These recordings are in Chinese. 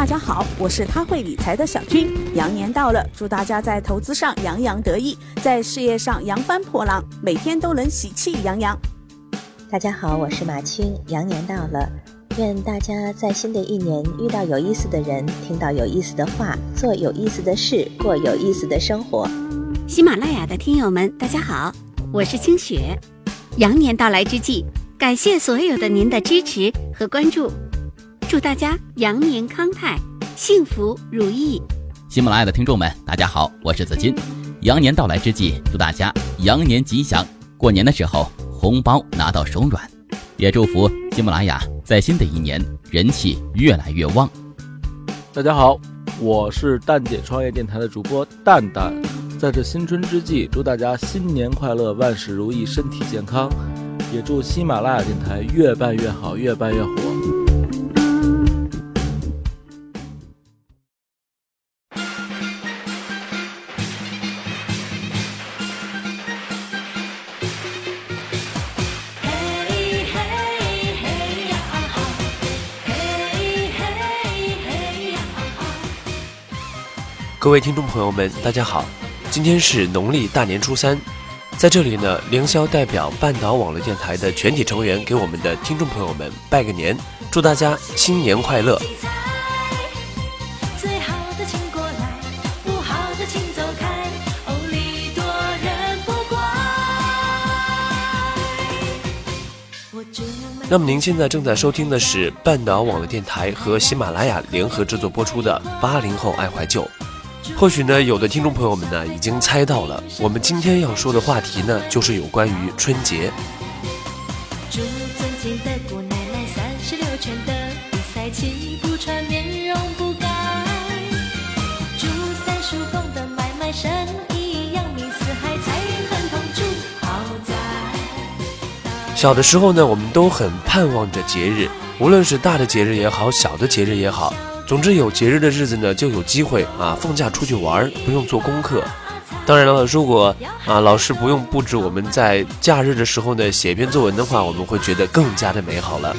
大家好，我是他会理财的小军。羊年到了，祝大家在投资上洋洋得意，在事业上扬帆破浪，每天都能喜气洋洋。大家好，我是马青。羊年到了，愿大家在新的一年遇到有意思的人，听到有意思的话，做有意思的事，过有意思的生活。喜马拉雅的听友们，大家好，我是清雪。羊年到来之际，感谢所有的您的支持和关注。祝大家羊年康泰，幸福如意。喜马拉雅的听众们，大家好，我是子金。羊年到来之际，祝大家羊年吉祥，过年的时候红包拿到手软。也祝福喜马拉雅在新的一年人气越来越旺。大家好，我是蛋姐创业电台的主播蛋蛋。在这新春之际，祝大家新年快乐，万事如意，身体健康。也祝喜马拉雅电台越办越好，越办越火。各位听众朋友们，大家好，今天是农历大年初三，在这里呢，凌霄代表半岛网络电台的全体成员给我们的听众朋友们拜个年，祝大家新年快乐。那么您现在正在收听的是半岛网络电台和喜马拉雅联合制作播出的《八零后爱怀旧》。或许呢，有的听众朋友们呢已经猜到了，我们今天要说的话题呢，就是有关于春节。小的时候呢，我们都很盼望着节日，无论是大的节日也好，小的节日也好。总之，有节日的日子呢，就有机会啊放假出去玩，不用做功课。当然了，如果啊老师不用布置我们在假日的时候呢写一篇作文的话，我们会觉得更加的美好了。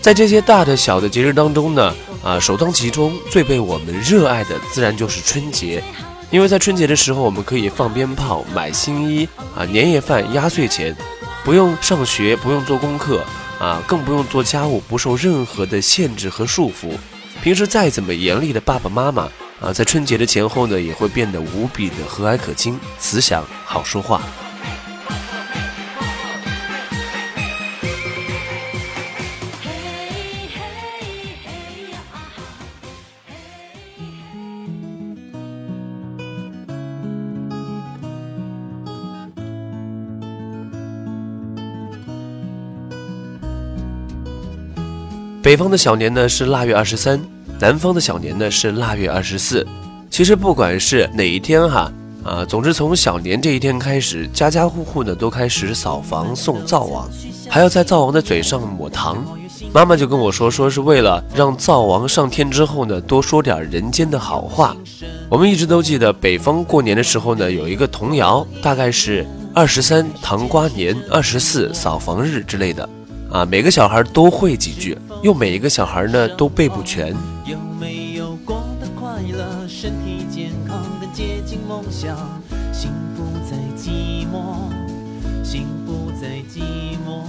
在这些大的小的节日当中呢，啊首当其冲最被我们热爱的自然就是春节，因为在春节的时候，我们可以放鞭炮、买新衣啊，年夜饭、压岁钱，不用上学，不用做功课。啊，更不用做家务，不受任何的限制和束缚。平时再怎么严厉的爸爸妈妈啊，在春节的前后呢，也会变得无比的和蔼可亲、慈祥、好说话。北方的小年呢是腊月二十三，南方的小年呢是腊月二十四。其实不管是哪一天哈啊，总之从小年这一天开始，家家户户呢都开始扫房送灶王，还要在灶王的嘴上抹糖。妈妈就跟我说，说是为了让灶王上天之后呢，多说点人间的好话。我们一直都记得北方过年的时候呢，有一个童谣，大概是二十三糖瓜年，二十四扫房日之类的。啊，每个小孩都会几句，又每一个小孩呢都背不全。有没有过得快乐，身体健康的接近梦想，心不再寂寞，心不再寂寞。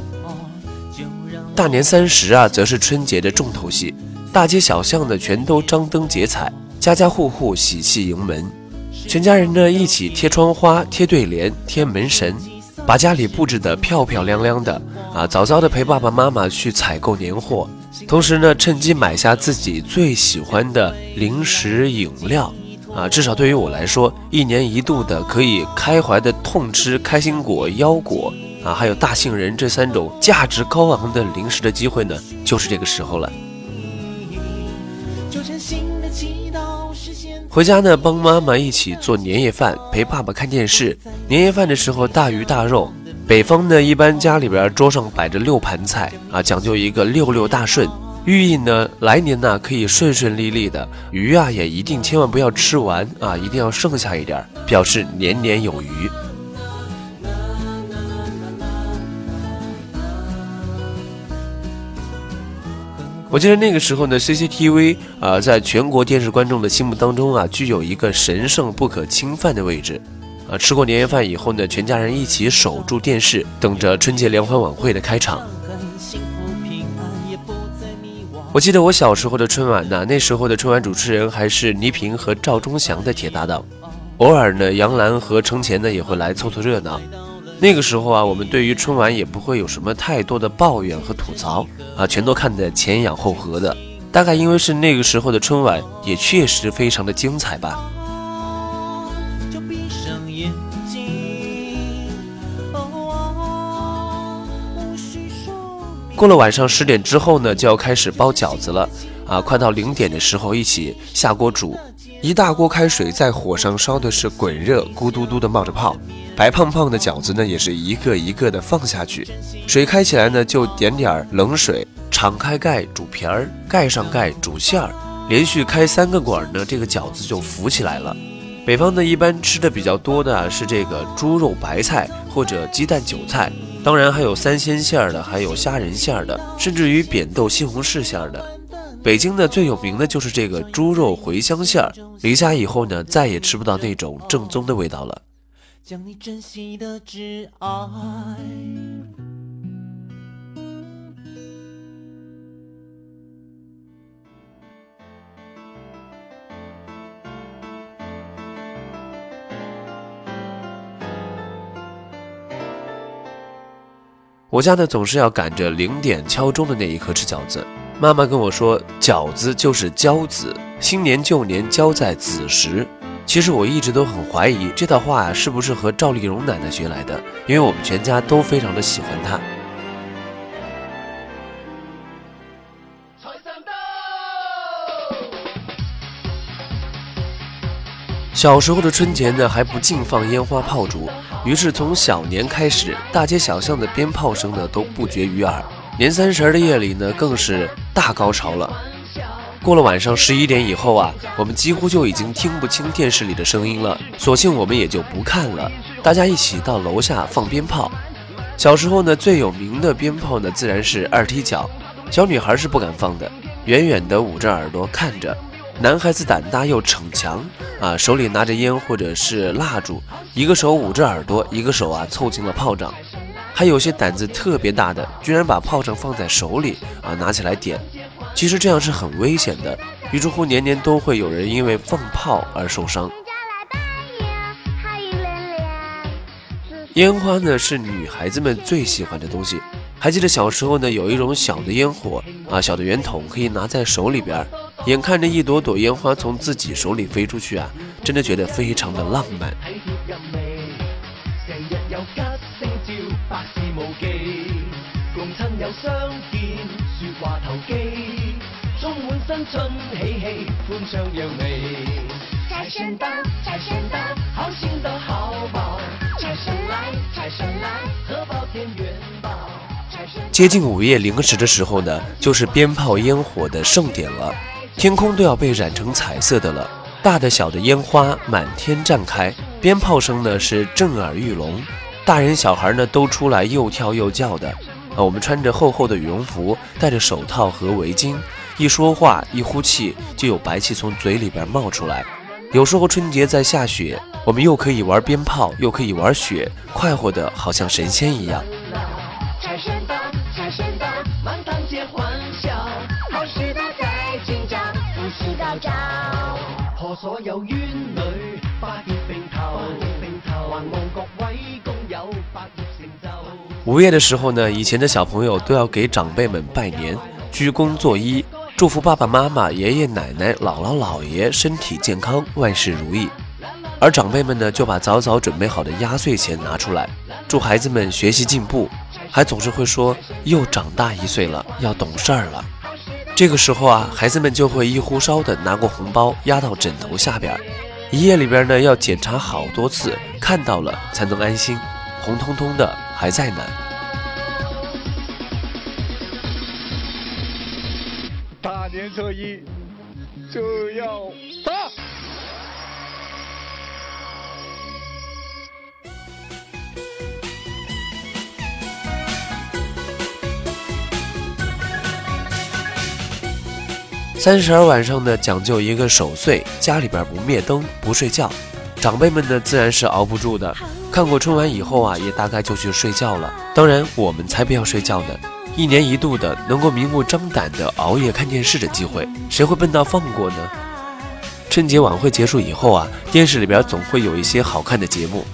大年三十啊，则是春节的重头戏，大街小巷的全都张灯结彩，家家户户喜气盈门，全家人呢一起贴窗花、贴对联、贴门神。把家里布置得漂漂亮亮的啊，早早的陪爸爸妈妈去采购年货，同时呢，趁机买下自己最喜欢的零食饮料啊。至少对于我来说，一年一度的可以开怀的痛吃开心果、腰果啊，还有大杏仁这三种价值高昂的零食的机会呢，就是这个时候了。就回家呢，帮妈妈一起做年夜饭，陪爸爸看电视。年夜饭的时候，大鱼大肉。北方呢，一般家里边桌上摆着六盘菜啊，讲究一个六六大顺，寓意呢来年呢可以顺顺利利的。鱼啊，也一定千万不要吃完啊，一定要剩下一点，表示年年有余。我记得那个时候呢，CCTV 啊，在全国电视观众的心目当中啊，具有一个神圣不可侵犯的位置。啊，吃过年夜饭以后呢，全家人一起守住电视，等着春节联欢晚会的开场。我记得我小时候的春晚呢，那时候的春晚主持人还是倪萍和赵忠祥的铁搭档，偶尔呢，杨澜和程前呢也会来凑凑热闹。那个时候啊，我们对于春晚也不会有什么太多的抱怨和吐槽啊，全都看得前仰后合的。大概因为是那个时候的春晚也确实非常的精彩吧。过了晚上十点之后呢，就要开始包饺子了啊！快到零点的时候，一起下锅煮，一大锅开水在火上烧的是滚热，咕嘟嘟的冒着泡。白胖胖的饺子呢，也是一个一个的放下去，水开起来呢，就点点冷水，敞开盖煮皮儿，盖上盖煮馅儿，连续开三个管呢，这个饺子就浮起来了。北方呢，一般吃的比较多的是这个猪肉白菜或者鸡蛋韭菜。当然还有三鲜馅儿的，还有虾仁馅儿的，甚至于扁豆西红柿馅儿的。北京呢最有名的就是这个猪肉茴香馅儿，离家以后呢再也吃不到那种正宗的味道了。将你珍惜的挚爱。我家呢总是要赶着零点敲钟的那一刻吃饺子。妈妈跟我说，饺子就是交子，新年旧年交在子时。其实我一直都很怀疑这套话呀是不是和赵丽蓉奶奶学来的，因为我们全家都非常的喜欢她。小时候的春节呢还不禁放烟花炮竹。于是从小年开始，大街小巷的鞭炮声呢都不绝于耳。年三十的夜里呢，更是大高潮了。过了晚上十一点以后啊，我们几乎就已经听不清电视里的声音了，索性我们也就不看了，大家一起到楼下放鞭炮。小时候呢，最有名的鞭炮呢，自然是二踢脚。小女孩是不敢放的，远远的捂着耳朵看着。男孩子胆大又逞强啊，手里拿着烟或者是蜡烛，一个手捂着耳朵，一个手啊凑近了炮仗。还有些胆子特别大的，居然把炮仗放在手里啊，拿起来点。其实这样是很危险的，于是乎年年都会有人因为放炮而受伤。烟花呢是女孩子们最喜欢的东西。还记得小时候呢，有一种小的烟火啊，小的圆筒可以拿在手里边，眼看着一朵朵烟花从自己手里飞出去啊，真的觉得非常的浪漫。财神到，财神到，好心都好报。财神来，财神来，贺宝田元宝。接近午夜零时的时候呢，就是鞭炮烟火的盛典了，天空都要被染成彩色的了，大的小的烟花满天绽开，鞭炮声呢是震耳欲聋，大人小孩呢都出来又跳又叫的。啊，我们穿着厚厚的羽绒服，戴着手套和围巾，一说话一呼气就有白气从嘴里边冒出来。有时候春节在下雪，我们又可以玩鞭炮，又可以玩雪，快活的好像神仙一样。午夜的时候呢，以前的小朋友都要给长辈们拜年，鞠躬作揖，祝福爸爸妈妈、爷爷奶奶、姥姥姥爷身体健康、万事如意。而长辈们呢，就把早早准备好的压岁钱拿出来，祝孩子们学习进步，还总是会说又长大一岁了，要懂事儿了。这个时候啊，孩子们就会一呼烧的拿过红包压到枕头下边，一夜里边呢要检查好多次，看到了才能安心。红彤彤的还在呢。年初一就要打。三十儿晚上呢，讲究一个守岁，家里边不灭灯，不睡觉。长辈们呢，自然是熬不住的。看过春晚以后啊，也大概就去睡觉了。当然，我们才不要睡觉呢。一年一度的能够明目张胆的熬夜看电视的机会，谁会笨到放过呢？春节晚会结束以后啊，电视里边总会有一些好看的节目。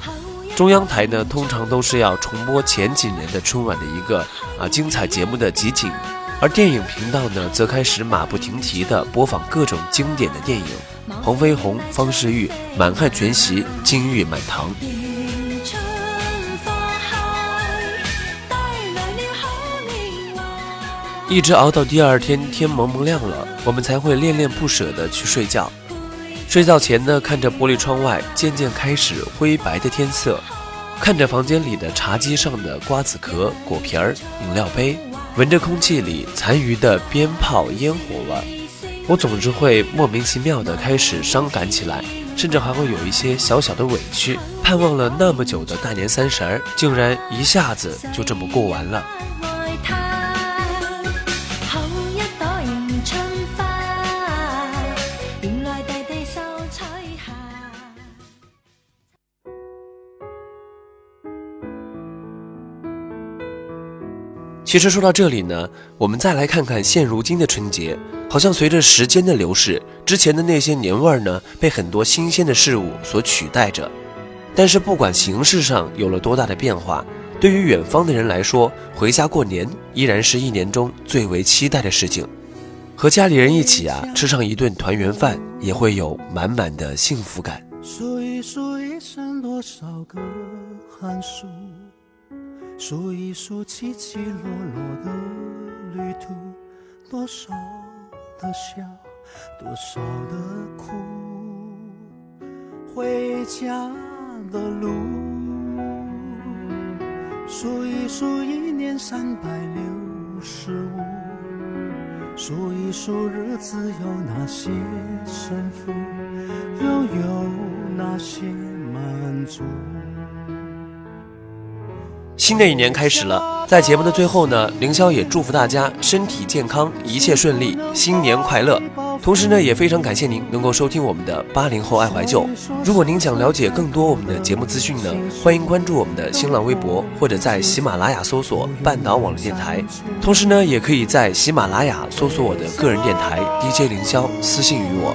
中央台呢，通常都是要重播前几年的春晚的一个啊精彩节目的集锦，而电影频道呢，则开始马不停蹄地播放各种经典的电影。黄飞鸿、方世玉、满汉全席、金玉满堂，一直熬到第二天天蒙蒙亮了，我们才会恋恋不舍地去睡觉。睡觉前呢，看着玻璃窗外渐渐开始灰白的天色，看着房间里的茶几上的瓜子壳、果皮儿、饮料杯，闻着空气里残余的鞭炮烟火味。我总是会莫名其妙的开始伤感起来，甚至还会有一些小小的委屈，盼望了那么久的大年三十儿，竟然一下子就这么过完了。其实说到这里呢，我们再来看看现如今的春节。好像随着时间的流逝，之前的那些年味儿呢，被很多新鲜的事物所取代着。但是不管形式上有了多大的变化，对于远方的人来说，回家过年依然是一年中最为期待的事情。和家里人一起啊，吃上一顿团圆饭，也会有满满的幸福感。数一数一生多少个寒暑，数一数起起落落的旅途，多少。的笑，多少的苦，回家的路，数一数一年三百六十五，数一数日子有哪些胜负，又有哪些满足。新的一年开始了，在节目的最后呢，凌霄也祝福大家身体健康，一切顺利，新年快乐。同时呢，也非常感谢您能够收听我们的八零后爱怀旧。如果您想了解更多我们的节目资讯呢，欢迎关注我们的新浪微博，或者在喜马拉雅搜索半岛网络电台。同时呢，也可以在喜马拉雅搜索我的个人电台 DJ 凌霄，私信于我。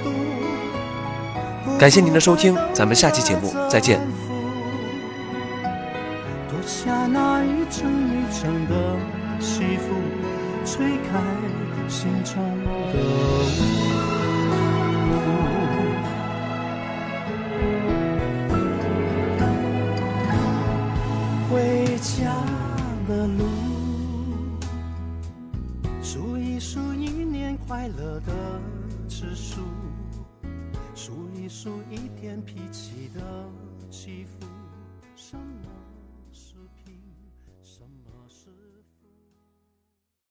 感谢您的收听，咱们下期节目再见。一层的幸福，